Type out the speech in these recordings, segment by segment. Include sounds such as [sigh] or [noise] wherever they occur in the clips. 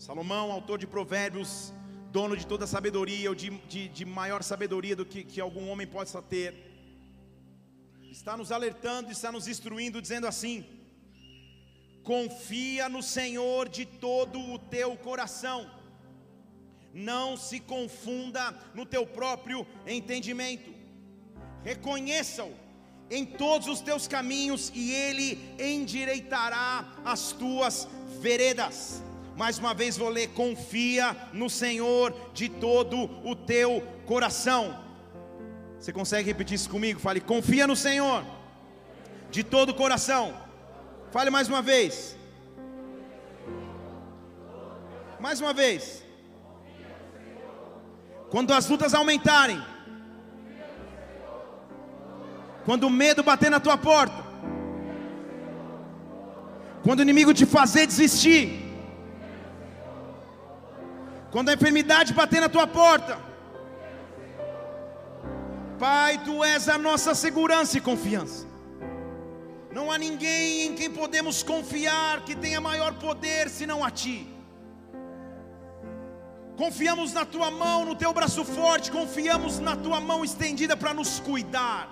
Salomão, autor de Provérbios, dono de toda sabedoria, ou de, de, de maior sabedoria do que, que algum homem possa ter, está nos alertando, está nos instruindo, dizendo assim: confia no Senhor de todo o teu coração, não se confunda no teu próprio entendimento, reconheça-o em todos os teus caminhos e ele endireitará as tuas veredas. Mais uma vez vou ler: confia no Senhor de todo o teu coração. Você consegue repetir isso comigo? Fale: confia no Senhor de todo o coração. Fale mais uma vez. Mais uma vez. Quando as lutas aumentarem, quando o medo bater na tua porta, quando o inimigo te fazer desistir, quando a enfermidade bater na tua porta, Pai, tu és a nossa segurança e confiança. Não há ninguém em quem podemos confiar que tenha maior poder senão a ti. Confiamos na tua mão, no teu braço forte, confiamos na tua mão estendida para nos cuidar.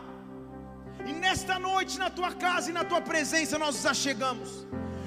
E nesta noite, na tua casa e na tua presença, nós nos achegamos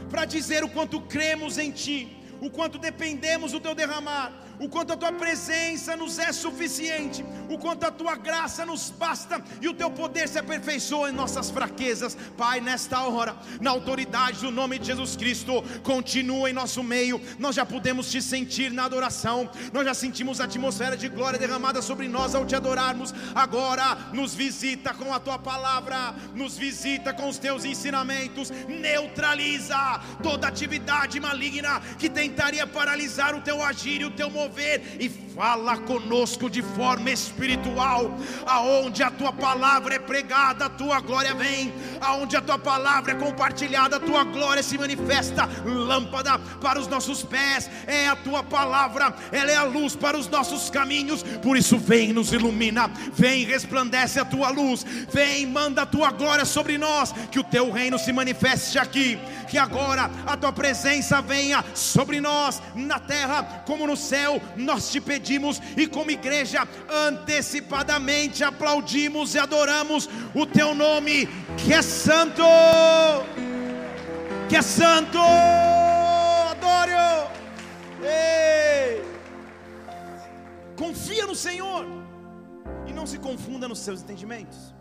para dizer o quanto cremos em ti o quanto dependemos do teu derramar, o quanto a tua presença nos é suficiente, o quanto a tua graça nos basta e o teu poder se aperfeiçoa em nossas fraquezas. Pai, nesta hora, na autoridade do nome de Jesus Cristo, continua em nosso meio. Nós já podemos te sentir na adoração, nós já sentimos a atmosfera de glória derramada sobre nós ao te adorarmos. Agora, nos visita com a tua palavra, nos visita com os teus ensinamentos, neutraliza toda atividade maligna que tentaria paralisar o teu agir e o teu mover, e fala conosco de forma espiritual, aonde a tua palavra é pregada, a tua glória vem, aonde a tua palavra é compartilhada, a tua glória se manifesta, lâmpada para os nossos pés, é a tua palavra, ela é a luz para os nossos caminhos, por isso vem, nos ilumina, vem, resplandece a tua luz, vem, manda a tua glória sobre nós, que o teu reino se manifeste aqui, que agora a tua presença venha sobre nós, na terra como no céu, nós te pedimos e como igreja antecipadamente aplaudimos e adoramos o teu nome, que é santo, que é santo, adore Ei. Confia no Senhor e não se confunda nos seus entendimentos.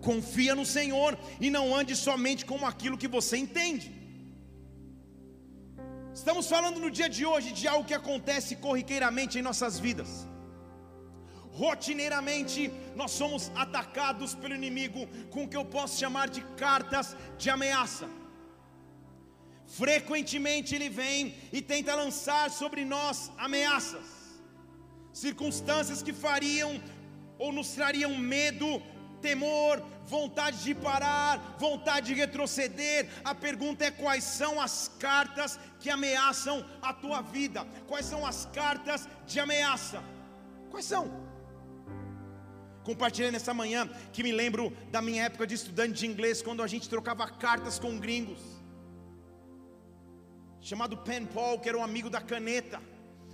Confia no Senhor e não ande somente com aquilo que você entende. Estamos falando no dia de hoje de algo que acontece corriqueiramente em nossas vidas. Rotineiramente, nós somos atacados pelo inimigo com o que eu posso chamar de cartas de ameaça. Frequentemente ele vem e tenta lançar sobre nós ameaças, circunstâncias que fariam ou nos trariam medo, temor, vontade de parar, vontade de retroceder. A pergunta é: quais são as cartas que ameaçam a tua vida? Quais são as cartas de ameaça? Quais são? Compartilhei nessa manhã que me lembro da minha época de estudante de inglês, quando a gente trocava cartas com gringos, chamado Pen Paul, que era um amigo da caneta.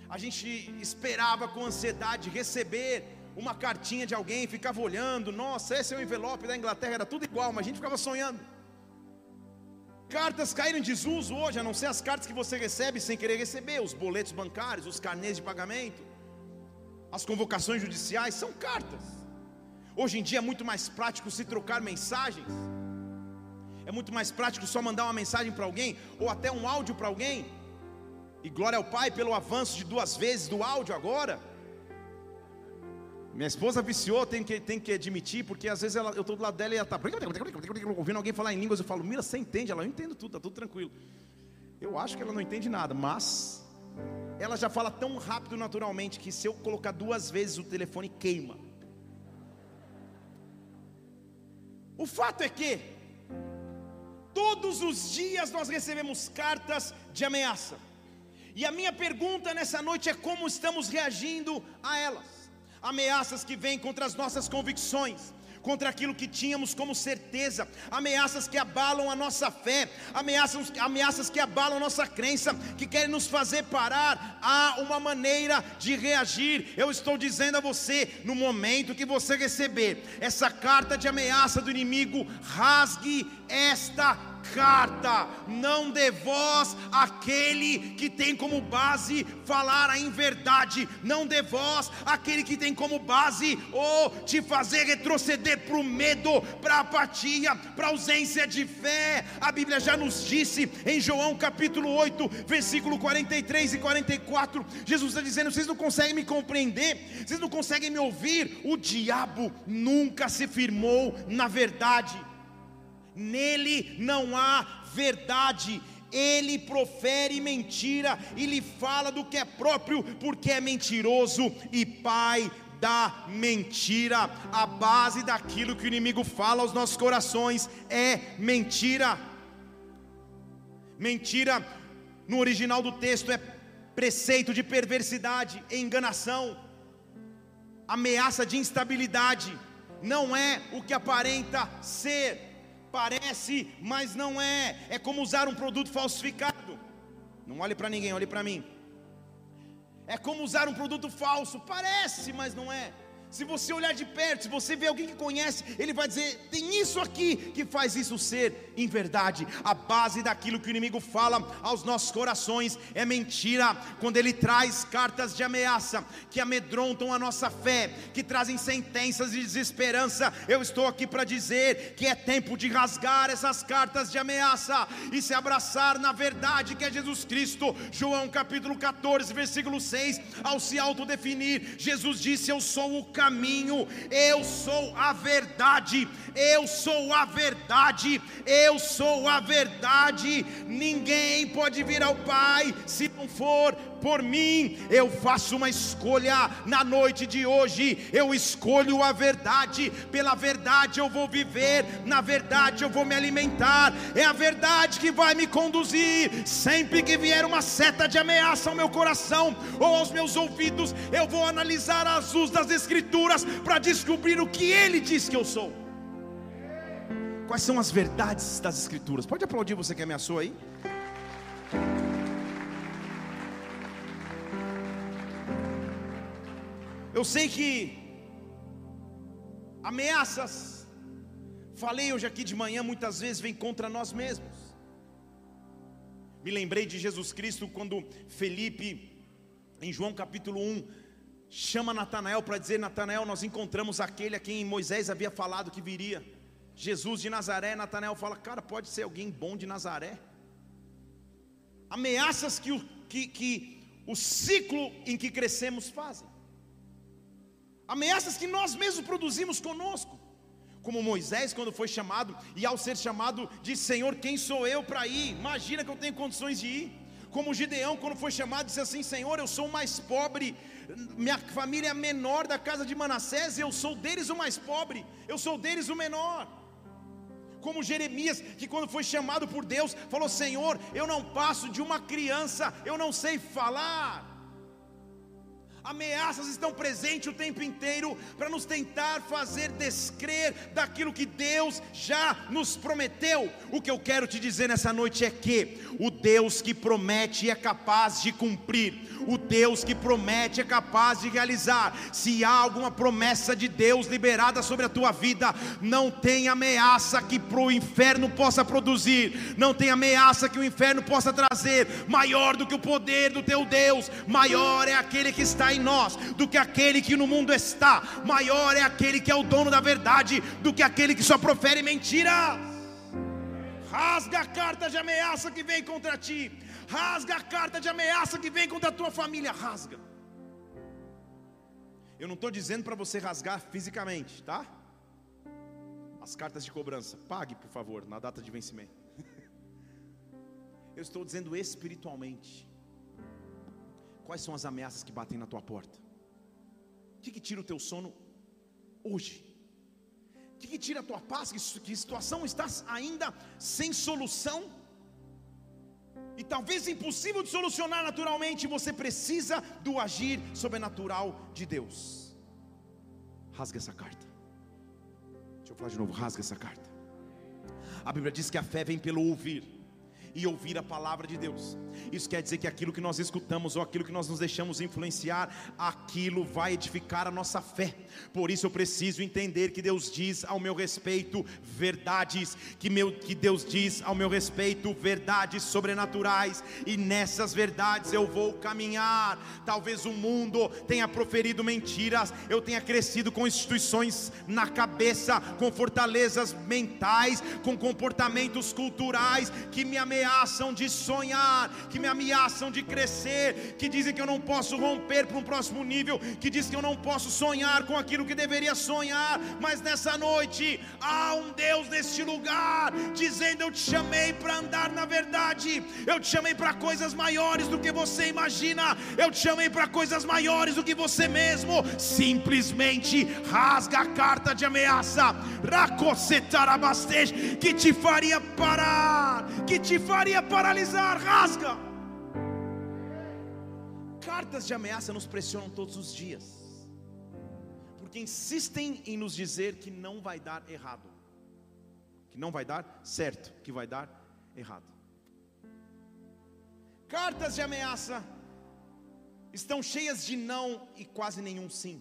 A gente esperava com ansiedade receber uma cartinha de alguém, ficava olhando, nossa, esse é o envelope da Inglaterra, era tudo igual, mas a gente ficava sonhando. Cartas caíram em desuso hoje, a não ser as cartas que você recebe sem querer receber, os boletos bancários, os carnês de pagamento, as convocações judiciais, são cartas. Hoje em dia é muito mais prático se trocar mensagens, é muito mais prático só mandar uma mensagem para alguém, ou até um áudio para alguém, e glória ao Pai pelo avanço de duas vezes do áudio agora. Minha esposa viciou, tem que, tem que admitir, porque às vezes ela, eu estou do lado dela e ela está ouvindo alguém falar em línguas, eu falo, Mira, você entende? Ela, eu entendo tudo, está tudo tranquilo. Eu acho que ela não entende nada, mas ela já fala tão rápido naturalmente que se eu colocar duas vezes o telefone queima. O fato é que todos os dias nós recebemos cartas de ameaça. E a minha pergunta nessa noite é como estamos reagindo a elas. Ameaças que vêm contra as nossas convicções, contra aquilo que tínhamos como certeza, ameaças que abalam a nossa fé, ameaças, ameaças que abalam a nossa crença, que querem nos fazer parar. Há uma maneira de reagir. Eu estou dizendo a você, no momento que você receber essa carta de ameaça do inimigo, rasgue esta carta, não dê voz àquele que tem como base falar a inverdade, não dê voz àquele que tem como base ou te fazer retroceder para o medo, para a apatia, para a ausência de fé. A Bíblia já nos disse em João capítulo 8, versículo 43 e 44, Jesus está dizendo: vocês não conseguem me compreender, vocês não conseguem me ouvir. O diabo nunca se firmou na verdade nele não há verdade. Ele profere mentira e lhe fala do que é próprio, porque é mentiroso e pai da mentira. A base daquilo que o inimigo fala aos nossos corações é mentira. Mentira, no original do texto, é preceito de perversidade, enganação, ameaça de instabilidade, não é o que aparenta ser. Parece, mas não é. É como usar um produto falsificado. Não olhe para ninguém, olhe para mim. É como usar um produto falso. Parece, mas não é. Se você olhar de perto, se você ver alguém que conhece, ele vai dizer: tem isso aqui que faz isso ser em verdade. A base daquilo que o inimigo fala aos nossos corações é mentira. Quando ele traz cartas de ameaça que amedrontam a nossa fé, que trazem sentenças de desesperança, eu estou aqui para dizer que é tempo de rasgar essas cartas de ameaça e se abraçar na verdade que é Jesus Cristo. João capítulo 14, versículo 6, ao se autodefinir, Jesus disse: Eu sou o caminho, eu sou a verdade, eu sou a verdade, eu sou a verdade. Ninguém pode vir ao Pai se não for por mim. Eu faço uma escolha na noite de hoje. Eu escolho a verdade. Pela verdade eu vou viver, na verdade eu vou me alimentar. É a verdade que vai me conduzir. Sempre que vier uma seta de ameaça ao meu coração ou aos meus ouvidos, eu vou analisar as luzes das Escrituras para descobrir o que Ele diz que eu sou. Quais são as verdades das Escrituras? Pode aplaudir você que ameaçou aí? Eu sei que ameaças, falei hoje aqui de manhã, muitas vezes vem contra nós mesmos. Me lembrei de Jesus Cristo quando Felipe, em João capítulo 1, chama Natanael para dizer: Natanael, nós encontramos aquele a quem Moisés havia falado que viria. Jesus de Nazaré, Natanael fala: Cara, pode ser alguém bom de Nazaré. Ameaças que o, que, que o ciclo em que crescemos fazem ameaças que nós mesmos produzimos conosco. Como Moisés, quando foi chamado, e ao ser chamado, disse: Senhor, quem sou eu para ir? Imagina que eu tenho condições de ir. Como Gideão, quando foi chamado, disse assim: Senhor, eu sou o mais pobre, minha família é a menor da casa de Manassés, eu sou deles o mais pobre, eu sou deles o menor. Como Jeremias, que quando foi chamado por Deus, falou: Senhor, eu não passo de uma criança, eu não sei falar. Ameaças estão presentes o tempo inteiro para nos tentar fazer descrer daquilo que Deus já nos prometeu. O que eu quero te dizer nessa noite é que o Deus que promete é capaz de cumprir. O Deus que promete é capaz de realizar. Se há alguma promessa de Deus liberada sobre a tua vida, não tem ameaça que o inferno possa produzir, não tem ameaça que o inferno possa trazer, maior do que o poder do teu Deus, maior é aquele que está em nós do que aquele que no mundo está, maior é aquele que é o dono da verdade do que aquele que só profere mentiras. Rasga a carta de ameaça que vem contra ti. Rasga a carta de ameaça que vem contra a tua família. Rasga. Eu não estou dizendo para você rasgar fisicamente, tá? As cartas de cobrança. Pague, por favor, na data de vencimento. [laughs] Eu estou dizendo espiritualmente. Quais são as ameaças que batem na tua porta? O que, que tira o teu sono hoje? O que, que tira a tua paz? Que, que situação estás ainda sem solução? E talvez impossível de solucionar naturalmente, você precisa do agir sobrenatural de Deus. Rasga essa carta. Deixa eu falar de novo, rasga essa carta. A Bíblia diz que a fé vem pelo ouvir e ouvir a palavra de Deus. Isso quer dizer que aquilo que nós escutamos ou aquilo que nós nos deixamos influenciar, aquilo vai edificar a nossa fé. Por isso eu preciso entender que Deus diz ao meu respeito verdades, que, meu, que Deus diz ao meu respeito verdades sobrenaturais, e nessas verdades eu vou caminhar. Talvez o mundo tenha proferido mentiras, eu tenha crescido com instituições na cabeça, com fortalezas mentais, com comportamentos culturais que me ameaçam ameaçam de sonhar, que me ameaçam de crescer, que dizem que eu não posso romper para um próximo nível, que dizem que eu não posso sonhar com aquilo que deveria sonhar, mas nessa noite há um Deus neste lugar, dizendo: Eu te chamei para andar na verdade, eu te chamei para coisas maiores do que você imagina, eu te chamei para coisas maiores do que você mesmo, simplesmente rasga a carta de ameaça, que te faria parar, que te faria paralisar, rasga. Cartas de ameaça nos pressionam todos os dias, porque insistem em nos dizer que não vai dar errado, que não vai dar certo, que vai dar errado. Cartas de ameaça estão cheias de não e quase nenhum sim.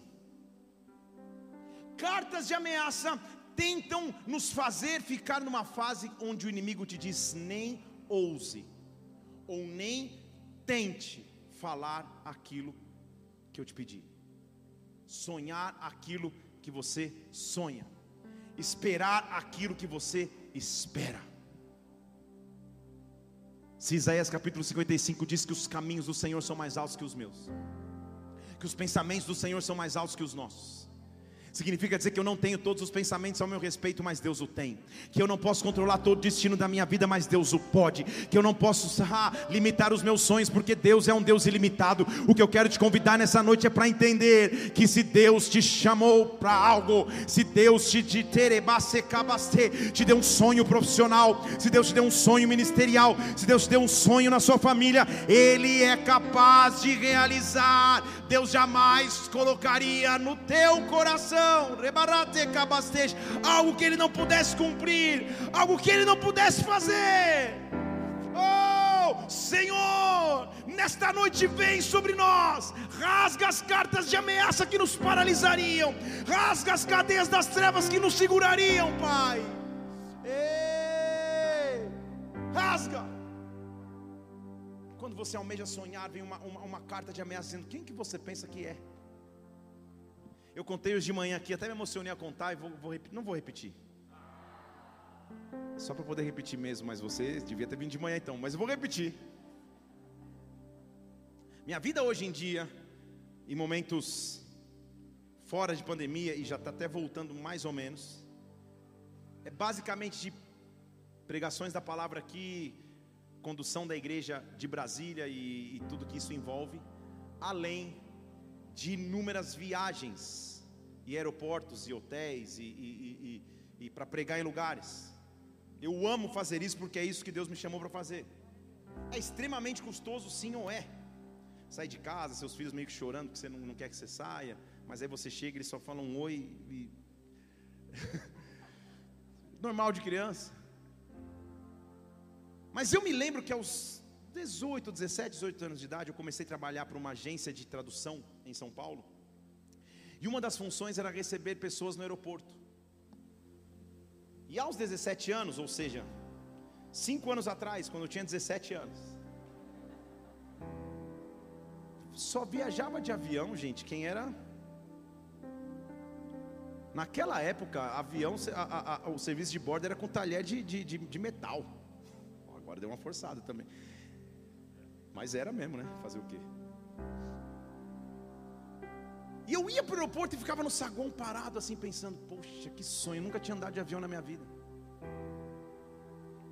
Cartas de ameaça tentam nos fazer ficar numa fase onde o inimigo te diz nem ouse, ou nem tente falar aquilo que eu te pedi, sonhar aquilo que você sonha, esperar aquilo que você espera. Se Isaías capítulo 55 diz que os caminhos do Senhor são mais altos que os meus, que os pensamentos do Senhor são mais altos que os nossos, Significa dizer que eu não tenho todos os pensamentos ao meu respeito, mas Deus o tem. Que eu não posso controlar todo o destino da minha vida, mas Deus o pode. Que eu não posso ah, limitar os meus sonhos, porque Deus é um Deus ilimitado. O que eu quero te convidar nessa noite é para entender que se Deus te chamou para algo, se Deus te, te, te deu um sonho profissional, se Deus te deu um sonho ministerial, se Deus te deu um sonho na sua família, Ele é capaz de realizar. Deus jamais colocaria no teu coração algo que ele não pudesse cumprir, algo que ele não pudesse fazer. Oh, Senhor, nesta noite vem sobre nós, rasga as cartas de ameaça que nos paralisariam, rasga as cadeias das trevas que nos segurariam, Pai. Ei, rasga. Quando você almeja sonhar, vem uma, uma, uma carta de ameaça dizendo: Quem que você pensa que é? Eu contei hoje de manhã aqui, até me emocionei a contar e vou, vou não vou repetir. Só para poder repetir mesmo, mas você devia ter vindo de manhã então, mas eu vou repetir. Minha vida hoje em dia, em momentos fora de pandemia e já está até voltando mais ou menos, é basicamente de pregações da palavra aqui, condução da igreja de Brasília e, e tudo que isso envolve, além de inúmeras viagens e aeroportos e hotéis e, e, e, e para pregar em lugares. Eu amo fazer isso porque é isso que Deus me chamou para fazer. É extremamente custoso, sim ou é? Sair de casa, seus filhos meio que chorando porque você não, não quer que você saia, mas aí você chega e eles só falam um oi e. [laughs] Normal de criança. Mas eu me lembro que aos 18, 17, 18 anos de idade, eu comecei a trabalhar para uma agência de tradução em São Paulo. E uma das funções era receber pessoas no aeroporto. E aos 17 anos, ou seja, cinco anos atrás, quando eu tinha 17 anos, só viajava de avião, gente, quem era. Naquela época, avião, a, a, a, o serviço de bordo era com talher de, de, de, de metal. Agora deu uma forçada também. Mas era mesmo, né? Fazer o quê? E eu ia para o aeroporto e ficava no saguão parado assim, pensando: Poxa, que sonho, eu nunca tinha andado de avião na minha vida.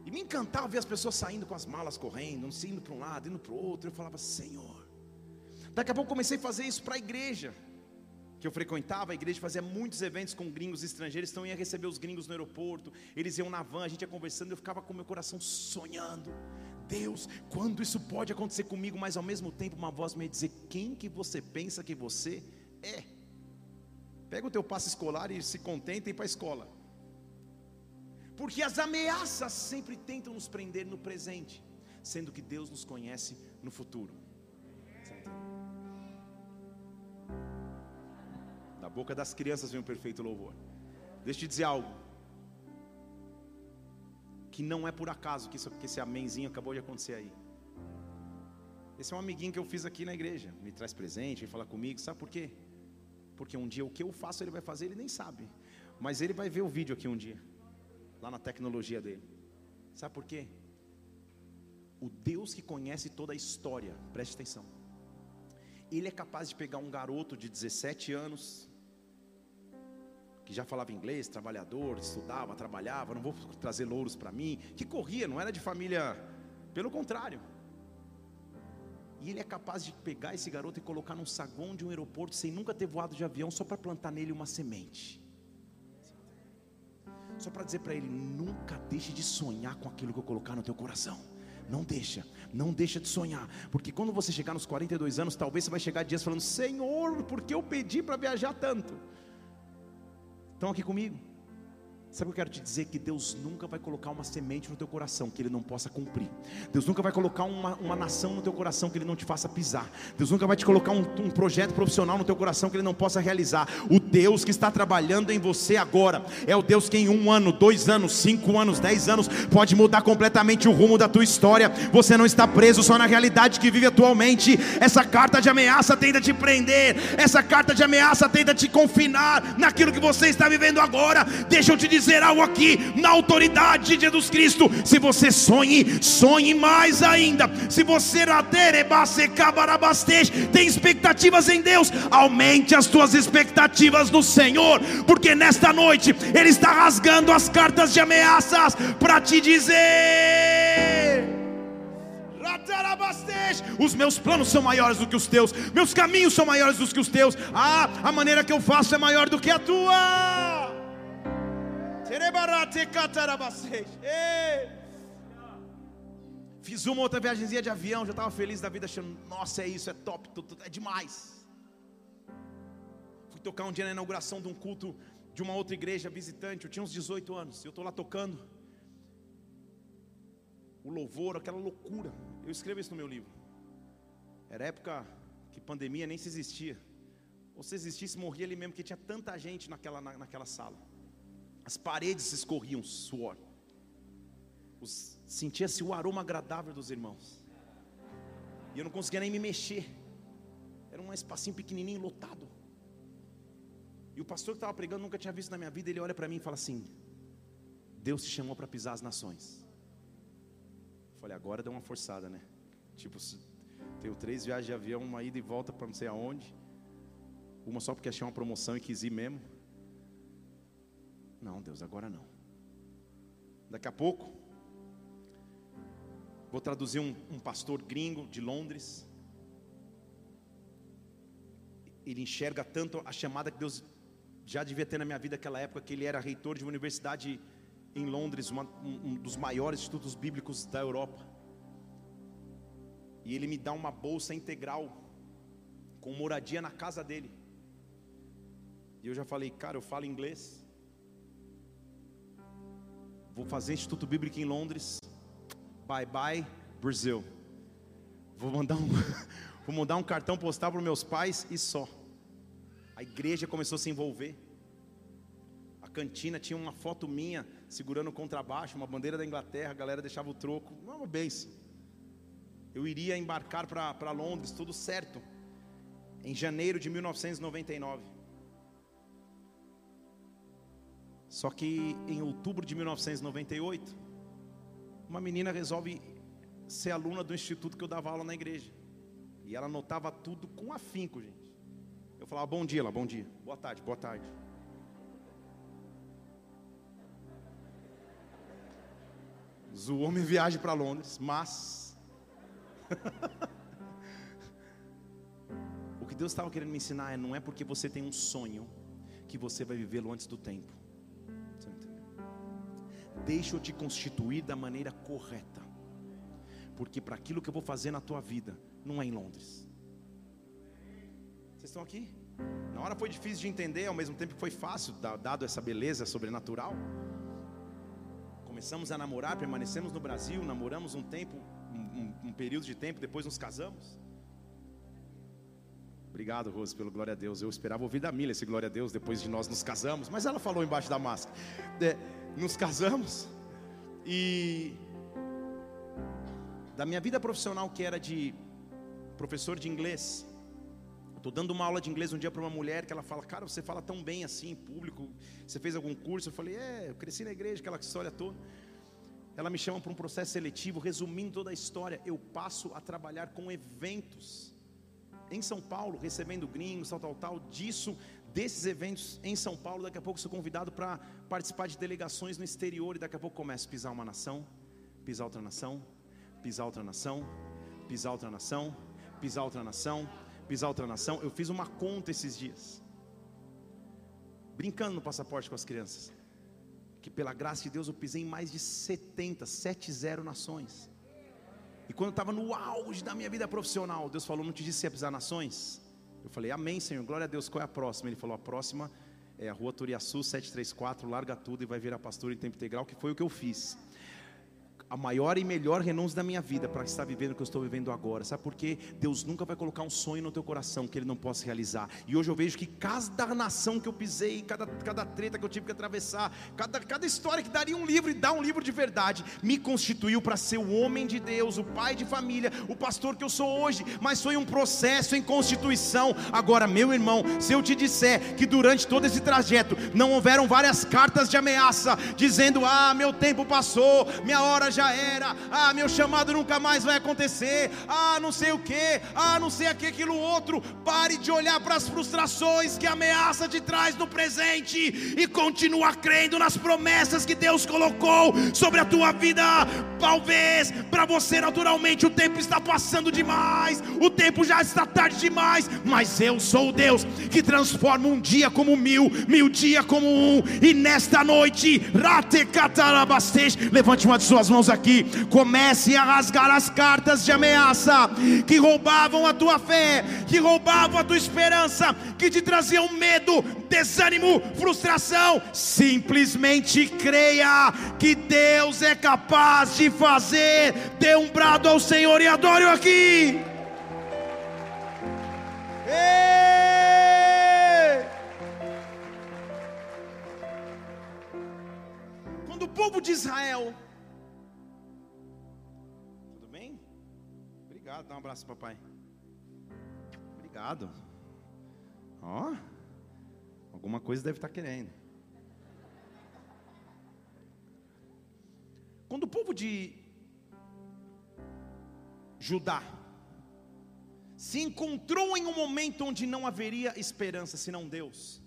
E Me encantava ver as pessoas saindo com as malas correndo, indo para um lado, indo para o outro. Eu falava, Senhor. Daqui a pouco comecei a fazer isso para a igreja que eu frequentava, a igreja fazia muitos eventos com gringos estrangeiros, então eu ia receber os gringos no aeroporto, eles iam na van, a gente ia conversando, eu ficava com meu coração sonhando. Deus, quando isso pode acontecer comigo, mas ao mesmo tempo uma voz me dizer: quem que você pensa que você é? Pega o teu passe escolar e se contenta e ir para a escola. Porque as ameaças sempre tentam nos prender no presente, sendo que Deus nos conhece no futuro. Da boca das crianças vem um perfeito louvor. Deixa eu te dizer algo. Que não é por acaso que, isso, que esse amenzinho acabou de acontecer aí. Esse é um amiguinho que eu fiz aqui na igreja. Me traz presente, vem falar comigo. Sabe por quê? Porque um dia o que eu faço ele vai fazer, ele nem sabe. Mas ele vai ver o vídeo aqui um dia. Lá na tecnologia dele. Sabe por quê? O Deus que conhece toda a história, preste atenção. Ele é capaz de pegar um garoto de 17 anos, que já falava inglês, trabalhador, estudava, trabalhava, não vou trazer louros para mim, que corria, não era de família, pelo contrário. Ele é capaz de pegar esse garoto e colocar num saguão de um aeroporto sem nunca ter voado de avião, só para plantar nele uma semente. Só para dizer para ele: nunca deixe de sonhar com aquilo que eu colocar no teu coração. Não deixa, não deixa de sonhar, porque quando você chegar nos 42 anos, talvez você vai chegar dias falando: Senhor, por que eu pedi para viajar tanto? Estão aqui comigo? Sabe o que eu quero te dizer? Que Deus nunca vai colocar uma semente no teu coração que Ele não possa cumprir. Deus nunca vai colocar uma, uma nação no teu coração que Ele não te faça pisar. Deus nunca vai te colocar um, um projeto profissional no teu coração que Ele não possa realizar. O Deus que está trabalhando em você agora é o Deus que em um ano, dois anos, cinco anos, dez anos pode mudar completamente o rumo da tua história. Você não está preso só na realidade que vive atualmente. Essa carta de ameaça tenta te prender. Essa carta de ameaça tenta te confinar naquilo que você está vivendo agora. Deixa eu te dizer dizer algo aqui, na autoridade de Jesus Cristo. Se você sonhe, sonhe mais ainda. Se você tem expectativas em Deus, aumente as tuas expectativas no Senhor, porque nesta noite Ele está rasgando as cartas de ameaças para te dizer. Os meus planos são maiores do que os teus, meus caminhos são maiores do que os teus. Ah, a maneira que eu faço é maior do que a tua. Fiz uma outra viagemzinha de avião, já estava feliz da vida, achando, nossa, é isso, é top, é demais. Fui tocar um dia na inauguração de um culto de uma outra igreja visitante, eu tinha uns 18 anos, eu estou lá tocando. O louvor, aquela loucura. Eu escrevo isso no meu livro. Era época que pandemia nem se existia. Ou se existisse, morria ali mesmo, porque tinha tanta gente naquela, na, naquela sala. As paredes escorriam suor. Sentia-se o aroma agradável dos irmãos. E eu não conseguia nem me mexer. Era um espacinho pequenininho, lotado. E o pastor que estava pregando nunca tinha visto na minha vida. Ele olha para mim e fala assim: Deus te chamou para pisar as nações. Eu falei, agora deu uma forçada, né? Tipo, tenho três viagens de avião, uma ida e volta para não sei aonde. Uma só porque achei uma promoção e quis ir mesmo. Não, Deus, agora não. Daqui a pouco, vou traduzir um, um pastor gringo de Londres. Ele enxerga tanto a chamada que Deus já devia ter na minha vida naquela época, que ele era reitor de uma universidade em Londres, uma, um, um dos maiores institutos bíblicos da Europa. E ele me dá uma bolsa integral com moradia na casa dele. E eu já falei, cara, eu falo inglês. Vou fazer Instituto Bíblico em Londres. Bye bye, Brasil. Vou mandar um, [laughs] vou mandar um cartão postal para meus pais e só. A igreja começou a se envolver. A cantina tinha uma foto minha segurando o contrabaixo, uma bandeira da Inglaterra, a galera deixava o troco. É uma benção. Eu iria embarcar para Londres, tudo certo. Em janeiro de 1999. Só que em outubro de 1998, uma menina resolve ser aluna do instituto que eu dava aula na igreja. E ela anotava tudo com afinco, gente. Eu falava, bom dia lá, bom dia. Boa tarde, boa tarde. o homem viaje para Londres, mas. [laughs] o que Deus estava querendo me ensinar é: não é porque você tem um sonho que você vai vivê-lo antes do tempo. Deixa eu te constituir da maneira correta, porque para aquilo que eu vou fazer na tua vida, não é em Londres. Vocês estão aqui? Na hora foi difícil de entender, ao mesmo tempo que foi fácil, dado essa beleza sobrenatural. Começamos a namorar, permanecemos no Brasil, namoramos um tempo, um, um, período de tempo, depois nos casamos. Obrigado, Rose, pelo glória a Deus. Eu esperava ouvir da Mila esse glória a Deus depois de nós nos casamos, mas ela falou embaixo da máscara. É, nos casamos e da minha vida profissional que era de professor de inglês, Estou dando uma aula de inglês um dia para uma mulher que ela fala, cara, você fala tão bem assim em público, você fez algum curso? Eu falei, é, eu cresci na igreja, aquela história toda. Ela me chama para um processo seletivo, resumindo toda a história, eu passo a trabalhar com eventos em São Paulo, recebendo gringos, tal, tal, tal, disso, desses eventos em São Paulo, daqui a pouco sou convidado para participar de delegações no exterior e daqui a pouco começo a pisar uma nação, pisar outra nação, pisar outra nação, pisar outra nação, pisar outra nação, pisar outra nação. Eu fiz uma conta esses dias, brincando no passaporte com as crianças, que pela graça de Deus eu pisei em mais de 70, 70 nações. E quando eu estava no auge da minha vida profissional, Deus falou: Não te disse se ia pisar nações? Eu falei: Amém, Senhor, glória a Deus. Qual é a próxima? Ele falou: A próxima é a rua Turiaçu 734, larga tudo e vai virar pastor em tempo integral, que foi o que eu fiz a maior e melhor renúncia da minha vida para estar vivendo o que eu estou vivendo agora. Sabe por quê? Deus nunca vai colocar um sonho no teu coração que Ele não possa realizar. E hoje eu vejo que cada nação que eu pisei, cada, cada treta que eu tive que atravessar, cada, cada história que daria um livro e dá um livro de verdade, me constituiu para ser o homem de Deus, o pai de família, o pastor que eu sou hoje. Mas foi um processo em constituição. Agora, meu irmão, se eu te disser que durante todo esse trajeto não houveram várias cartas de ameaça, dizendo: Ah, meu tempo passou, minha hora já era. Ah, meu chamado nunca mais vai acontecer. Ah, não sei o que. Ah, não sei aqui, aquilo outro. Pare de olhar para as frustrações que a ameaça te traz no presente e continua crendo nas promessas que Deus colocou sobre a tua vida. Talvez para você naturalmente o tempo está passando demais, o tempo já está tarde demais, mas eu sou o Deus que transforma um dia como mil, mil dia como um, e nesta noite, levante uma de suas mãos aqui, comece a rasgar as cartas de ameaça que roubavam a tua fé, que roubavam a tua esperança, que te traziam medo, desânimo, frustração. Simplesmente creia que Deus é capaz de fazer. Dê um brado ao Senhor e adore-o aqui. Quando o povo de Israel Obrigado, dá um abraço, papai. Obrigado. Ó, oh, alguma coisa deve estar querendo. Quando o povo de Judá se encontrou em um momento onde não haveria esperança senão Deus,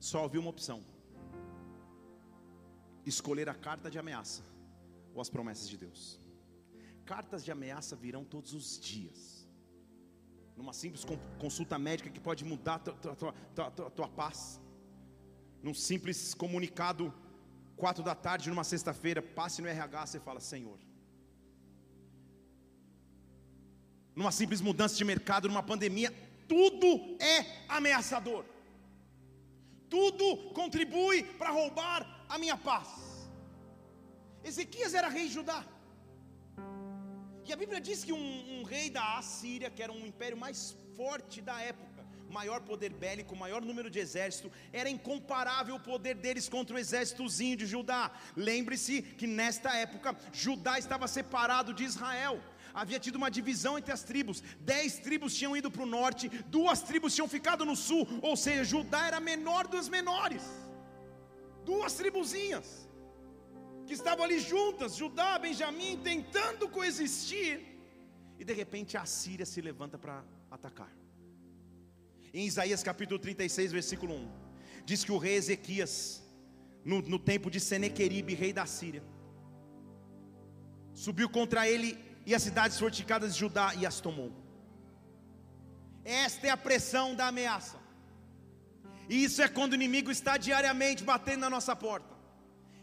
só havia uma opção: escolher a carta de ameaça ou as promessas de Deus cartas de ameaça virão todos os dias. Numa simples consulta médica que pode mudar a tua, tua, tua, tua paz. Num simples comunicado, quatro da tarde, numa sexta-feira, passe no RH, você fala, Senhor. Numa simples mudança de mercado, numa pandemia, tudo é ameaçador. Tudo contribui para roubar a minha paz. Ezequias era rei de Judá. E a Bíblia diz que um, um, rei da Assíria, que era um império mais forte da época, maior poder bélico, maior número de exército, era incomparável o poder deles contra o exércitozinho de Judá. Lembre-se que nesta época Judá estava separado de Israel. Havia tido uma divisão entre as tribos. Dez tribos tinham ido para o norte, duas tribos tinham ficado no sul, ou seja, Judá era menor dos menores. Duas tribuzinhas que estavam ali juntas, Judá, Benjamim, tentando coexistir, e de repente a Síria se levanta para atacar. Em Isaías capítulo 36, versículo 1, diz que o rei Ezequias, no, no tempo de Senequeribe, rei da Síria, subiu contra ele e as cidades fortificadas de Judá e as tomou. Esta é a pressão da ameaça. E isso é quando o inimigo está diariamente batendo na nossa porta.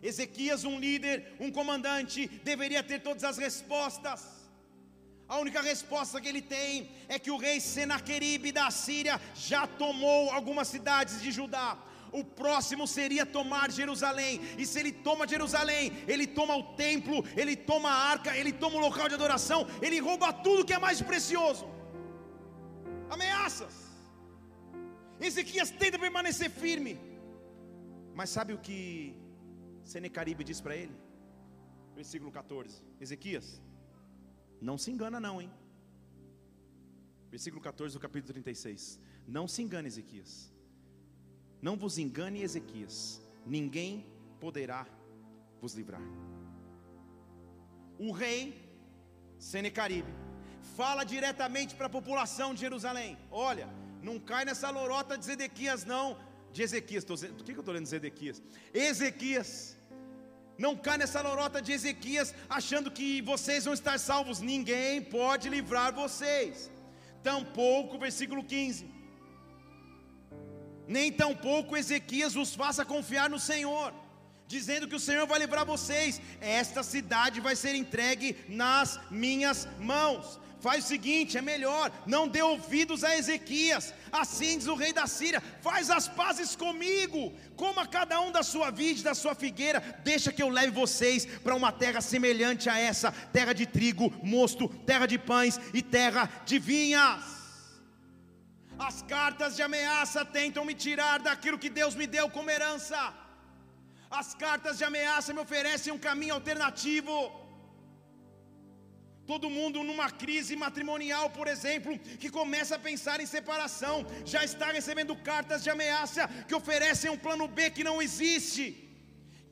Ezequias, um líder, um comandante, deveria ter todas as respostas. A única resposta que ele tem é que o rei Senaqueribe da Síria já tomou algumas cidades de Judá. O próximo seria tomar Jerusalém, e se ele toma Jerusalém, ele toma o templo, ele toma a arca, ele toma o local de adoração, ele rouba tudo que é mais precioso. Ameaças. Ezequias tenta permanecer firme, mas sabe o que Senecaribe diz para ele? Versículo 14: Ezequias, não se engana, não, hein? Versículo 14 do capítulo 36. Não se engane, Ezequias. Não vos engane, Ezequias. Ninguém poderá vos livrar. O rei Senecaribe fala diretamente para a população de Jerusalém: Olha, não cai nessa lorota de Ezequias, não. De Ezequias, tô, por que eu estou lendo Ezequias? Ezequias não cai nessa lorota de Ezequias achando que vocês vão estar salvos. Ninguém pode livrar vocês. Tampouco, versículo 15. Nem tampouco Ezequias os faça confiar no Senhor, dizendo que o Senhor vai livrar vocês. Esta cidade vai ser entregue nas minhas mãos. Faz o seguinte, é melhor, não dê ouvidos a Ezequias. Assim diz o rei da Síria: faz as pazes comigo, coma cada um da sua vide, da sua figueira, deixa que eu leve vocês para uma terra semelhante a essa, terra de trigo, mosto, terra de pães e terra de vinhas. As cartas de ameaça tentam me tirar daquilo que Deus me deu como herança. As cartas de ameaça me oferecem um caminho alternativo. Todo mundo numa crise matrimonial, por exemplo, que começa a pensar em separação, já está recebendo cartas de ameaça que oferecem um plano B que não existe.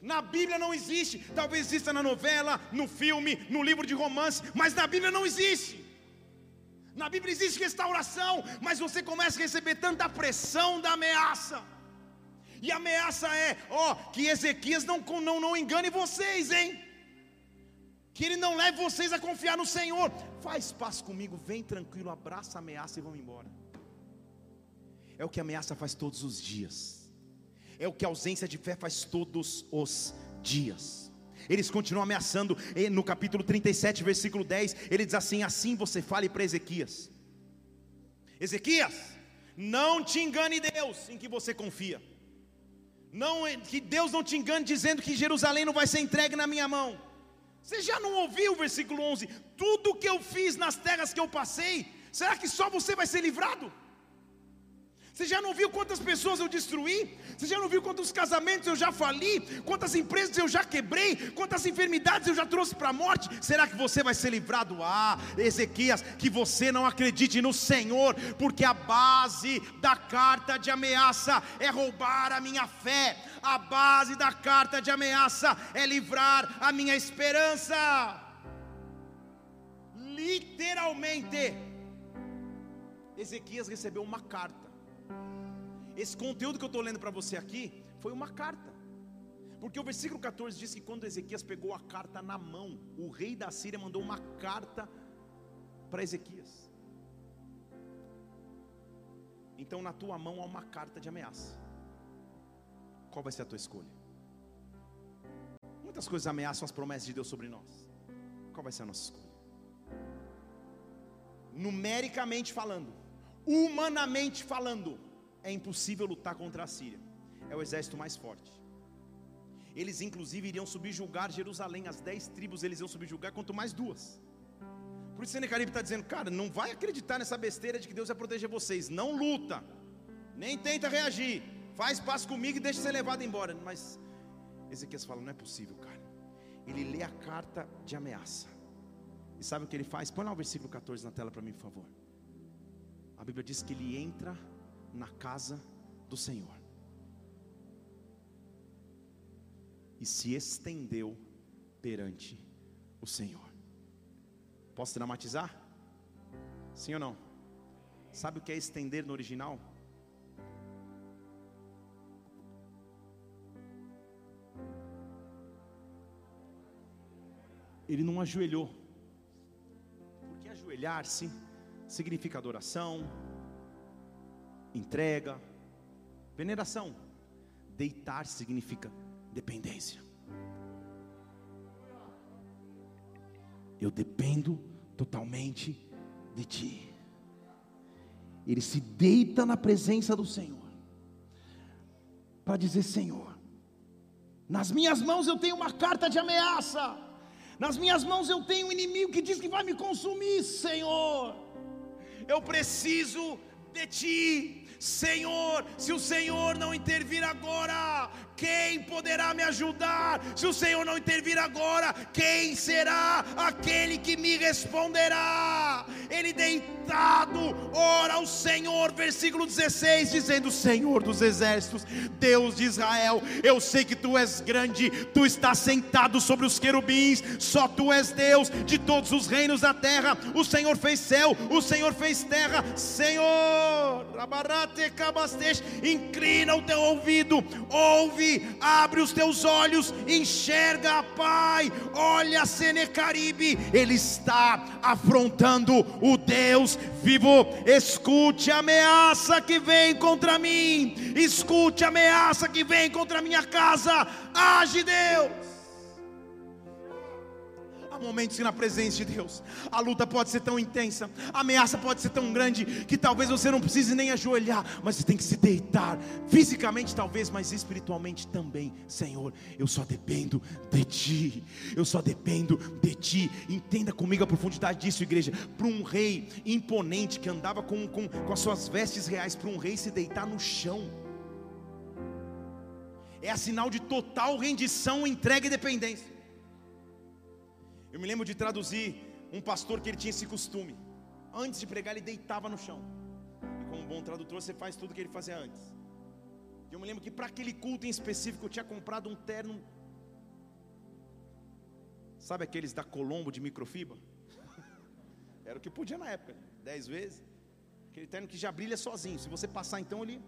Na Bíblia não existe, talvez exista na novela, no filme, no livro de romance, mas na Bíblia não existe. Na Bíblia existe restauração, mas você começa a receber tanta pressão da ameaça. E a ameaça é, ó, que Ezequias não, não, não engane vocês, hein? Que Ele não leve vocês a confiar no Senhor. Faz paz comigo, vem tranquilo, abraça a ameaça e vamos embora. É o que a ameaça faz todos os dias, é o que a ausência de fé faz todos os dias. Eles continuam ameaçando, no capítulo 37, versículo 10, ele diz assim: Assim você fale para Ezequias: Ezequias, não te engane Deus em que você confia. Não, que Deus não te engane dizendo que Jerusalém não vai ser entregue na minha mão. Você já não ouviu o versículo 11? Tudo que eu fiz nas terras que eu passei, será que só você vai ser livrado? Você já não viu quantas pessoas eu destruí? Você já não viu quantos casamentos eu já fali? Quantas empresas eu já quebrei? Quantas enfermidades eu já trouxe para a morte? Será que você vai ser livrado? Ah, Ezequias, que você não acredite no Senhor, porque a base da carta de ameaça é roubar a minha fé. A base da carta de ameaça é livrar a minha esperança. Literalmente, Ezequias recebeu uma carta esse conteúdo que eu estou lendo para você aqui foi uma carta. Porque o versículo 14 diz que quando Ezequias pegou a carta na mão, o rei da Síria mandou uma carta para Ezequias. Então na tua mão há uma carta de ameaça. Qual vai ser a tua escolha? Muitas coisas ameaçam as promessas de Deus sobre nós. Qual vai ser a nossa escolha? Numericamente falando, humanamente falando, é impossível lutar contra a Síria. É o exército mais forte. Eles inclusive iriam subjugar Jerusalém, as dez tribos eles iam subjugar, quanto mais duas. Por isso Senecaribe está dizendo, cara, não vai acreditar nessa besteira de que Deus vai proteger vocês. Não luta, nem tenta reagir. Faz paz comigo e deixa ser levado embora. Mas Ezequias fala, não é possível, cara. Ele lê a carta de ameaça. E sabe o que ele faz? Põe lá o versículo 14 na tela para mim, por favor. A Bíblia diz que ele entra na casa do Senhor. E se estendeu perante o Senhor. Posso dramatizar? Sim ou não? Sabe o que é estender no original? ele não ajoelhou. Porque ajoelhar-se significa adoração, entrega, veneração. Deitar significa dependência. Eu dependo totalmente de ti. Ele se deita na presença do Senhor para dizer: Senhor, nas minhas mãos eu tenho uma carta de ameaça, nas minhas mãos eu tenho um inimigo que diz que vai me consumir, Senhor. Eu preciso de ti, Senhor. Se o Senhor não intervir agora, quem poderá me ajudar? Se o Senhor não intervir agora, quem será aquele que me responderá? Ele deitado, ora ao Senhor, versículo 16, dizendo: Senhor dos exércitos, Deus de Israel, eu sei que tu és grande, tu estás sentado sobre os querubins, só tu és Deus de todos os reinos da terra. O Senhor fez céu, o Senhor fez terra, Senhor, inclina o teu ouvido, ouve abre os teus olhos, enxerga, Pai. Olha Senecaribe, ele está afrontando o Deus vivo. Escute a ameaça que vem contra mim, escute a ameaça que vem contra a minha casa. Age, Deus momentos que na presença de Deus a luta pode ser tão intensa, a ameaça pode ser tão grande que talvez você não precise nem ajoelhar, mas você tem que se deitar, fisicamente talvez, mas espiritualmente também. Senhor, eu só dependo de Ti, eu só dependo de Ti. Entenda comigo a profundidade disso, igreja. Para um rei imponente que andava com, com, com as suas vestes reais, para um rei se deitar no chão. É sinal de total rendição, entrega e dependência. Eu me lembro de traduzir um pastor que ele tinha esse costume. Antes de pregar, ele deitava no chão. E como bom tradutor, você faz tudo que ele fazia antes. E eu me lembro que para aquele culto em específico, eu tinha comprado um terno. Sabe aqueles da Colombo de microfibra? [laughs] Era o que podia na época, dez vezes. Aquele terno que já brilha sozinho. Se você passar então ali,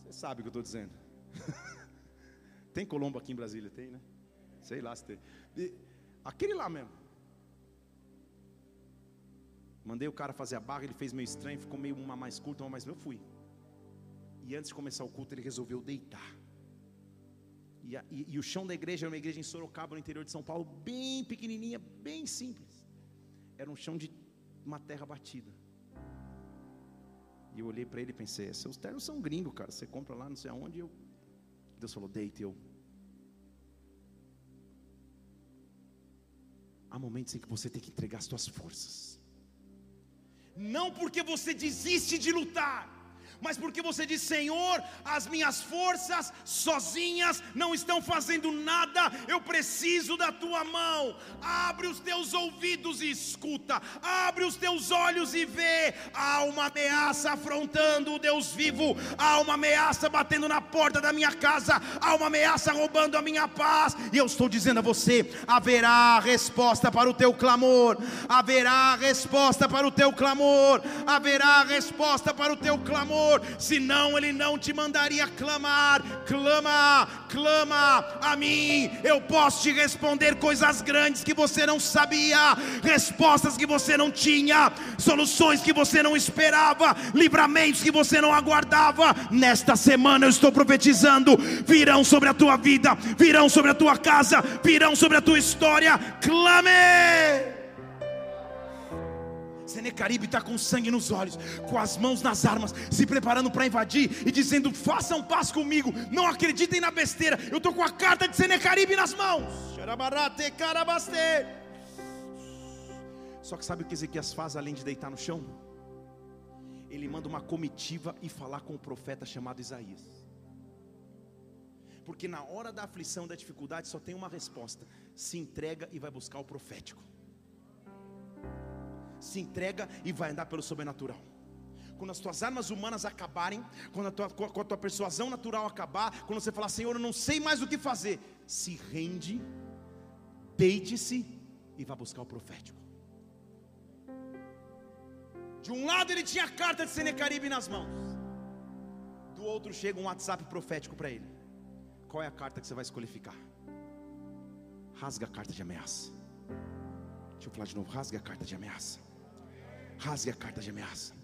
você sabe o que eu estou dizendo. [laughs] tem Colombo aqui em Brasília? Tem, né? Sei lá se tem. Aquele lá mesmo. Mandei o cara fazer a barra, ele fez meio estranho, ficou meio uma mais curta, uma mais. Eu fui. E antes de começar o culto, ele resolveu deitar. E, a, e, e, o chão da igreja era uma igreja em Sorocaba, no interior de São Paulo, bem pequenininha, bem simples. Era um chão de uma terra batida. E eu olhei para ele e pensei: seus ternos são gringos, cara. Você compra lá, não sei aonde. Eu... Deus falou: deite. Eu, Há momentos em que você tem que entregar as suas forças. Não porque você desiste de lutar, mas porque você diz: Senhor, as minhas forças sozinhas não estão fazendo nada, eu preciso da tua mão. Abre os teus ouvidos e escuta, abre os teus olhos e vê. Há uma ameaça afrontando o Deus vivo, há uma ameaça batendo na porta da minha casa, há uma ameaça roubando a minha paz. E eu estou dizendo a você: haverá resposta para o teu clamor, haverá resposta para o teu clamor, haverá resposta para o teu clamor senão Ele não te mandaria clamar. Clama, clama a mim, eu posso te responder coisas grandes que você não sabia, respostas que você não tinha, soluções que você não esperava, livramentos que você não aguardava. Nesta semana eu estou profetizando: virão sobre a tua vida, virão sobre a tua casa, virão sobre a tua história. Clame! Senecaribe está com sangue nos olhos, com as mãos nas armas, se preparando para invadir e dizendo: façam paz comigo, não acreditem na besteira. Eu estou com a carta de Senecaribe nas mãos. Só que sabe o que Ezequias faz além de deitar no chão? Ele manda uma comitiva e falar com o profeta chamado Isaías. Porque na hora da aflição, da dificuldade, só tem uma resposta: se entrega e vai buscar o profético se entrega e vai andar pelo sobrenatural. Quando as tuas armas humanas acabarem, quando a tua, a tua persuasão natural acabar, quando você falar, Senhor, eu não sei mais o que fazer, se rende, deite-se e vá buscar o profético. De um lado ele tinha a carta de Senecaribe nas mãos, do outro chega um WhatsApp profético para ele. Qual é a carta que você vai escolher ficar? Rasga a carta de ameaça Deixa eu falar de novo. Rasgue a carta de ameaça. Rasgue a carta de ameaça.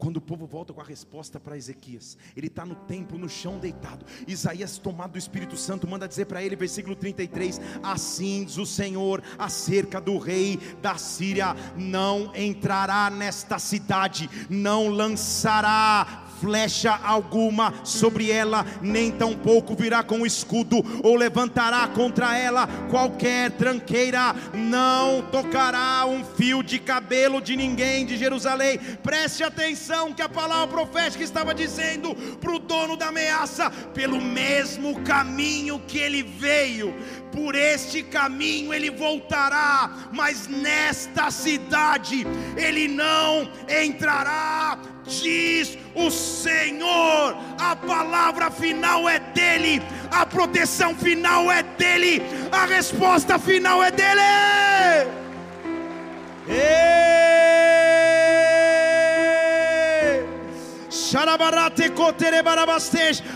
Quando o povo volta com a resposta para Ezequias, ele está no templo, no chão deitado. Isaías, tomado do Espírito Santo, manda dizer para ele, versículo 33: Assim diz o Senhor acerca do rei da Síria: Não entrará nesta cidade, não lançará flecha alguma sobre ela, nem tampouco virá com escudo, ou levantará contra ela qualquer tranqueira, não tocará um fio de cabelo de ninguém de Jerusalém. Preste atenção que a palavra profética estava dizendo para o dono da ameaça: pelo mesmo caminho que ele veio, por este caminho ele voltará, mas nesta cidade ele não entrará diz o Senhor. A palavra final é dele, a proteção final é dele, a resposta final é dele.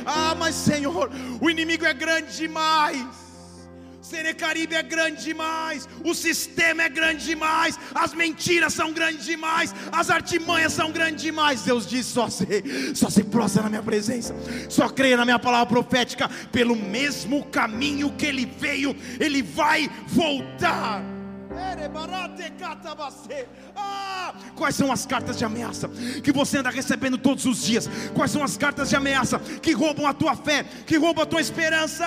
Ah, mas Senhor, o inimigo é grande demais. Serecaribe é grande demais, o sistema é grande demais, as mentiras são grandes demais, as artimanhas são grandes demais. Deus diz: só se, só se prostra na minha presença, só creia na minha palavra profética, pelo mesmo caminho que ele veio, ele vai voltar. Ah, quais são as cartas de ameaça que você anda recebendo todos os dias? Quais são as cartas de ameaça que roubam a tua fé, que roubam a tua esperança?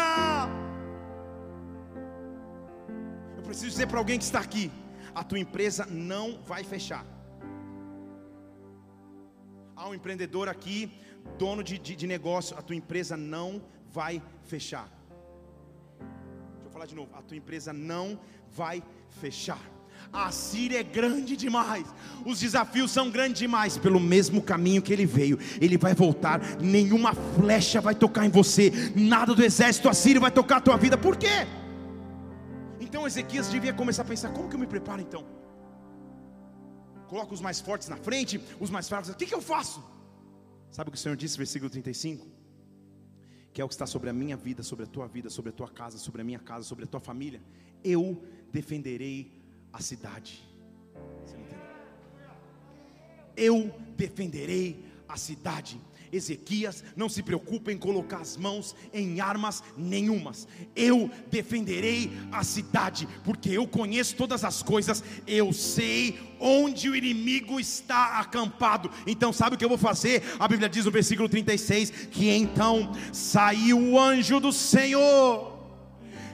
Preciso dizer para alguém que está aqui: a tua empresa não vai fechar. Há um empreendedor aqui, dono de, de, de negócio, a tua empresa não vai fechar. Deixa eu falar de novo: a tua empresa não vai fechar. A Síria é grande demais, os desafios são grandes demais. Pelo mesmo caminho que ele veio, ele vai voltar. Nenhuma flecha vai tocar em você, nada do exército assírio vai tocar a tua vida. Por quê? Então Ezequias devia começar a pensar: como que eu me preparo então? Coloco os mais fortes na frente, os mais fracos, o que, que eu faço? Sabe o que o Senhor disse, versículo 35? Que é o que está sobre a minha vida, sobre a tua vida, sobre a tua casa, sobre a minha casa, sobre a tua família. Eu defenderei a cidade. Eu defenderei a cidade. Ezequias, não se preocupe em colocar as mãos em armas nenhumas. Eu defenderei a cidade, porque eu conheço todas as coisas, eu sei onde o inimigo está acampado. Então, sabe o que eu vou fazer? A Bíblia diz no versículo 36 que então saiu o anjo do Senhor,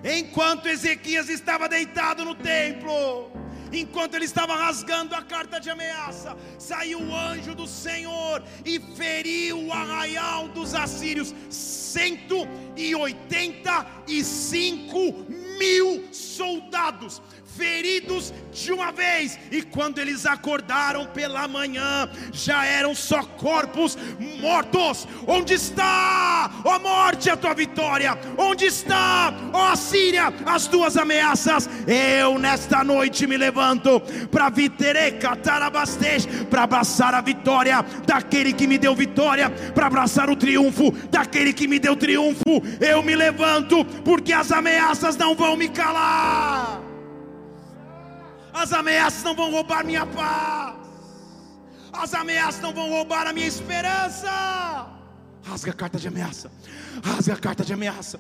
enquanto Ezequias estava deitado no templo enquanto ele estava rasgando a carta de ameaça, saiu o anjo do Senhor e feriu o arraial dos assírios, 185 mil soldados feridos de uma vez, e quando eles acordaram pela manhã, já eram só corpos mortos. Onde está, ó morte, a tua vitória? Onde está, ó Síria, as tuas ameaças? Eu nesta noite me levanto para vitereca, tarabastej, para abraçar a vitória daquele que me deu vitória, para abraçar o triunfo daquele que me deu triunfo. Eu me levanto, porque as ameaças não vão me calar as ameaças não vão roubar minha paz, as ameaças não vão roubar a minha esperança. Rasga a carta de ameaça. Rasga a carta de ameaça.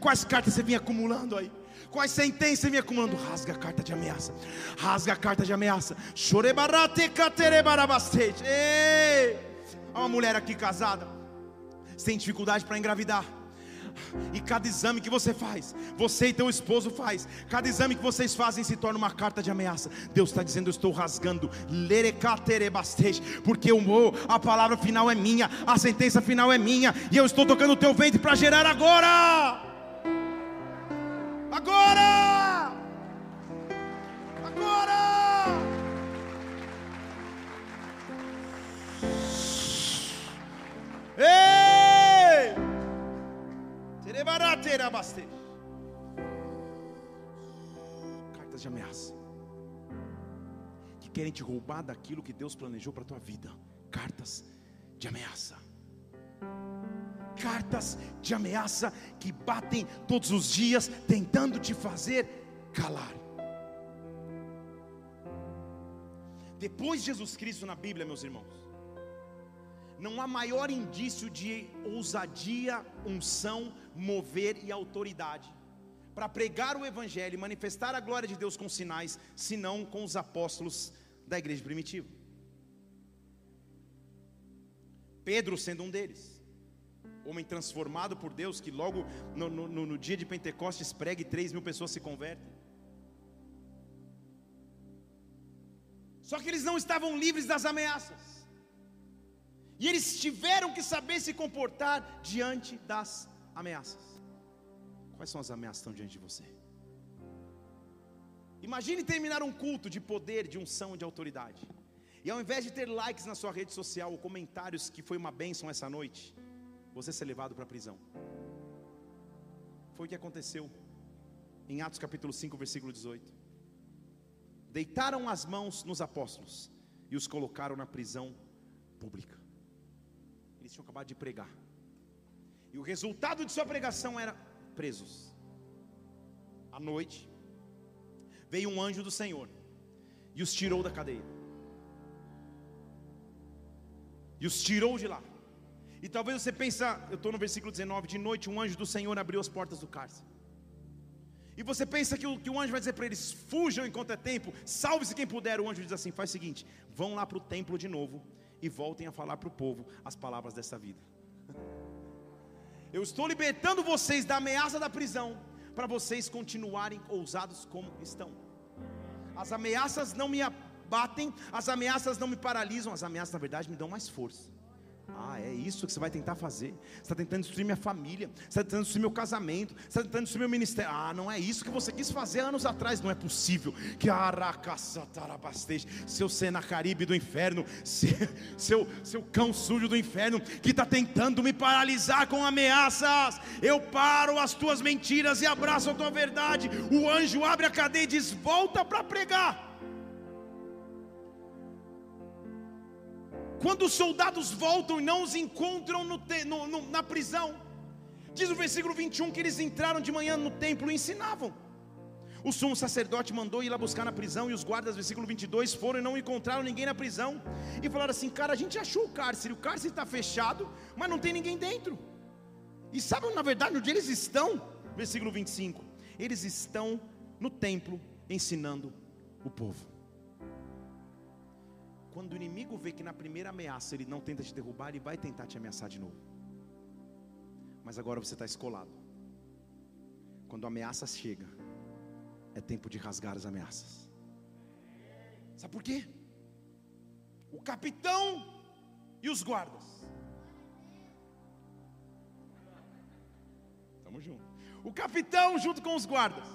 Quais cartas você vinha acumulando aí? Quais sentenças você vinha acumulando? Rasga a carta de ameaça. Rasga a carta de ameaça. Ei! Há uma mulher aqui casada. Sem dificuldade para engravidar e cada exame que você faz, você e teu esposo faz, cada exame que vocês fazem se torna uma carta de ameaça. Deus está dizendo: Eu estou rasgando, porque a palavra final é minha, a sentença final é minha, e eu estou tocando o teu ventre para gerar. Agora! Agora! Cartas de ameaça que querem te roubar daquilo que Deus planejou para a tua vida. Cartas de ameaça. cartas de ameaça que batem todos os dias, tentando te fazer calar. Depois de Jesus Cristo na Bíblia, meus irmãos, não há maior indício de ousadia, unção, mover e autoridade para pregar o Evangelho e manifestar a glória de Deus com sinais, senão com os apóstolos da igreja primitiva. Pedro sendo um deles, homem transformado por Deus, que logo no, no, no dia de Pentecostes prega e três mil pessoas se convertem. Só que eles não estavam livres das ameaças. E eles tiveram que saber se comportar diante das ameaças. Quais são as ameaças que estão diante de você? Imagine terminar um culto de poder, de unção, de autoridade. E ao invés de ter likes na sua rede social ou comentários que foi uma bênção essa noite, você ser levado para a prisão. Foi o que aconteceu em Atos capítulo 5, versículo 18. Deitaram as mãos nos apóstolos e os colocaram na prisão pública. Eles tinham acabado de pregar. E o resultado de sua pregação era presos. À noite, veio um anjo do Senhor e os tirou da cadeia. E os tirou de lá. E talvez você pense, eu estou no versículo 19: de noite um anjo do Senhor abriu as portas do cárcere. E você pensa que o, que o anjo vai dizer para eles: fujam enquanto é tempo, salve-se quem puder. O anjo diz assim: faz o seguinte, vão lá para o templo de novo e voltem a falar para o povo as palavras dessa vida. Eu estou libertando vocês da ameaça da prisão, para vocês continuarem ousados como estão. As ameaças não me abatem, as ameaças não me paralisam, as ameaças na verdade me dão mais força. Ah, é isso que você vai tentar fazer. Você está tentando destruir minha família, você está tentando destruir meu casamento, você está tentando destruir meu ministério. Ah, não é isso que você quis fazer anos atrás. Não é possível. Que seu Senacaribe do inferno, [laughs] seu, seu cão sujo do inferno, que está tentando me paralisar com ameaças. Eu paro as tuas mentiras e abraço a tua verdade. O anjo abre a cadeia e diz: Volta para pregar. Quando os soldados voltam e não os encontram no, no, no, na prisão, diz o versículo 21 que eles entraram de manhã no templo e ensinavam. O sumo sacerdote mandou ir lá buscar na prisão, e os guardas, versículo 22, foram e não encontraram ninguém na prisão, e falaram assim: Cara, a gente achou o cárcere, o cárcere está fechado, mas não tem ninguém dentro. E sabe, na verdade, onde eles estão? Versículo 25: Eles estão no templo ensinando o povo. Quando o inimigo vê que na primeira ameaça ele não tenta te derrubar, ele vai tentar te ameaçar de novo. Mas agora você está escolado. Quando a ameaça chega, é tempo de rasgar as ameaças. Sabe por quê? O capitão e os guardas. Estamos juntos. O capitão junto com os guardas.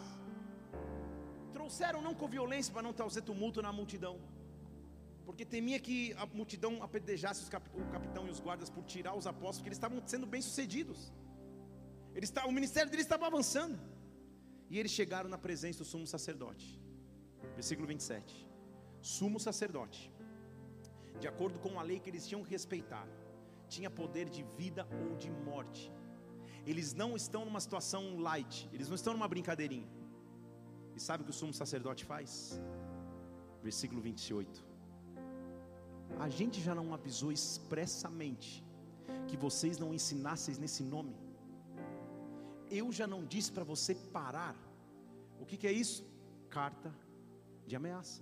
Trouxeram não com violência para não trazer tumulto na multidão porque temia que a multidão apedrejasse o capitão e os guardas por tirar os apóstolos, porque eles estavam sendo bem-sucedidos. O ministério deles estava avançando. E eles chegaram na presença do sumo sacerdote. Versículo 27. Sumo sacerdote, de acordo com a lei que eles tinham que respeitar, tinha poder de vida ou de morte. Eles não estão numa situação light, eles não estão numa brincadeirinha. E sabe o que o sumo sacerdote faz? Versículo 28 a gente já não avisou expressamente que vocês não ensinassem nesse nome? Eu já não disse para você parar. O que, que é isso? Carta de ameaça.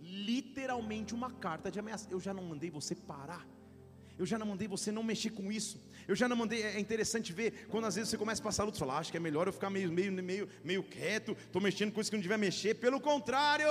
Literalmente uma carta de ameaça. Eu já não mandei você parar. Eu já não mandei você não mexer com isso. Eu já não mandei. É interessante ver quando às vezes você começa a passar luta, falar, ah, acho que é melhor eu ficar meio, meio, meio, meio quieto. Estou mexendo com isso que não devia mexer. Pelo contrário.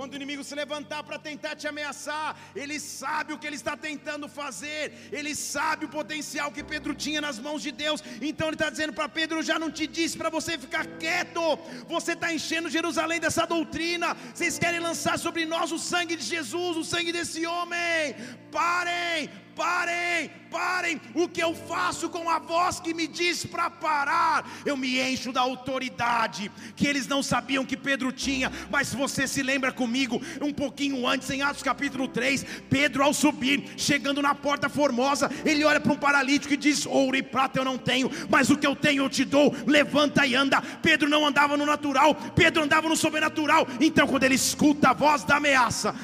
Quando o inimigo se levantar para tentar te ameaçar, ele sabe o que ele está tentando fazer, ele sabe o potencial que Pedro tinha nas mãos de Deus. Então ele está dizendo para Pedro: Eu já não te disse para você ficar quieto, você está enchendo Jerusalém dessa doutrina. Vocês querem lançar sobre nós o sangue de Jesus, o sangue desse homem. Parem, parem, parem. O que eu faço com a voz que me diz para parar? Eu me encho da autoridade que eles não sabiam que Pedro tinha, mas você se lembra comigo um pouquinho antes, em Atos capítulo 3. Pedro, ao subir, chegando na porta formosa, ele olha para um paralítico e diz: Ouro e prata eu não tenho, mas o que eu tenho eu te dou. Levanta e anda. Pedro não andava no natural, Pedro andava no sobrenatural. Então, quando ele escuta a voz da ameaça,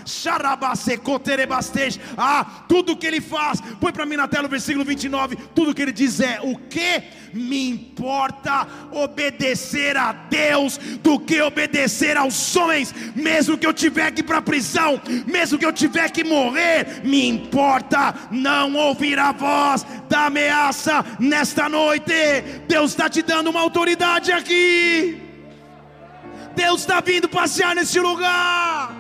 ah, tudo que ele faz, põe para mim na tela o versículo 29. Tudo que ele diz é: O que me importa obedecer a Deus do que obedecer aos homens, mesmo que eu tiver que ir para a prisão, mesmo que eu tiver que morrer, me importa não ouvir a voz da ameaça nesta noite. Deus está te dando uma autoridade aqui. Deus está vindo passear nesse lugar,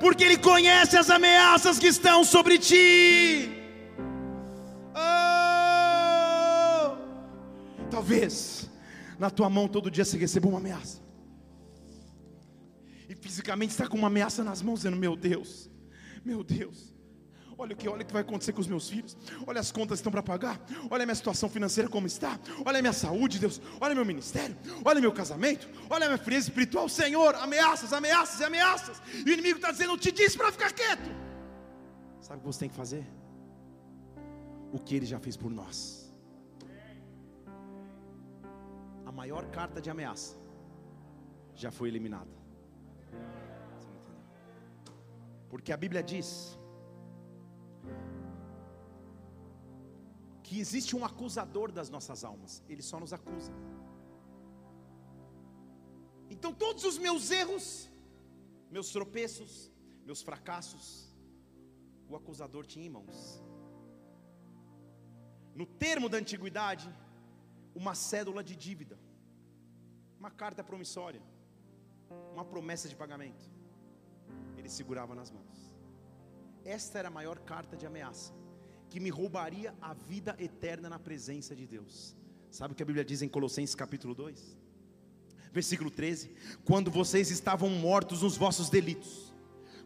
porque Ele conhece as ameaças que estão sobre ti. Talvez na tua mão todo dia você receba uma ameaça, e fisicamente está com uma ameaça nas mãos, dizendo: Meu Deus, meu Deus, Olha o que, olha o que vai acontecer com os meus filhos. Olha as contas que estão para pagar. Olha a minha situação financeira como está. Olha a minha saúde, Deus. Olha meu ministério. Olha meu casamento. Olha a minha frieza espiritual. Senhor, ameaças, ameaças e ameaças. E o inimigo está dizendo: Eu te disse para ficar quieto. Sabe o que você tem que fazer? O que ele já fez por nós. A maior carta de ameaça já foi eliminada. Porque a Bíblia diz que existe um acusador das nossas almas, ele só nos acusa. Então, todos os meus erros, meus tropeços, meus fracassos, o acusador tinha em mãos. No termo da antiguidade, uma cédula de dívida, uma carta promissória, uma promessa de pagamento, ele segurava nas mãos. Esta era a maior carta de ameaça que me roubaria a vida eterna na presença de Deus. Sabe o que a Bíblia diz em Colossenses capítulo 2? Versículo 13: Quando vocês estavam mortos nos vossos delitos,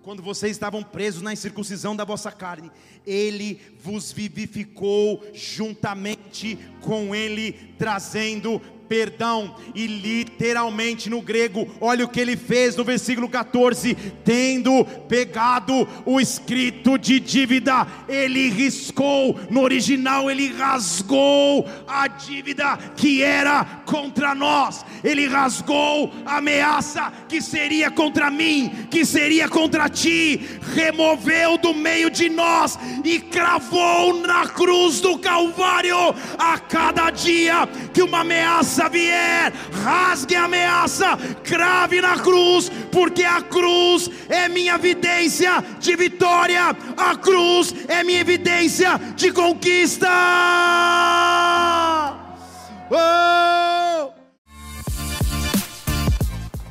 quando vocês estavam presos na incircuncisão da vossa carne, Ele vos vivificou juntamente com Ele, trazendo perdão, e literalmente no grego, olha o que ele fez no versículo 14: tendo pegado o escrito de dívida, ele riscou, no original, ele rasgou a dívida que era contra nós, ele rasgou a ameaça que seria contra mim, que seria contra ti, removeu do meio de nós e cravou na cruz do Calvário a cada dia que uma ameaça ameaça vier, rasgue a ameaça, crave na cruz, porque a cruz é minha evidência de vitória, a cruz é minha evidência de conquista. Oh!